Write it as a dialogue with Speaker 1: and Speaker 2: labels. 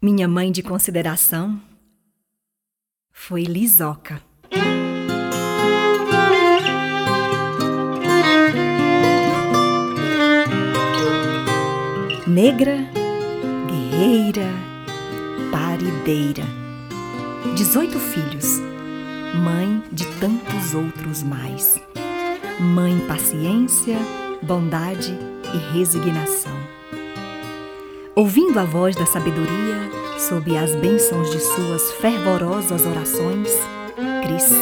Speaker 1: Minha mãe de consideração foi Lisoca. Negra, guerreira, parideira. Dezoito filhos, mãe de tantos outros mais. Mãe paciência, bondade e resignação. Ouvindo a voz da sabedoria, sob as bênçãos de suas fervorosas orações, cresci.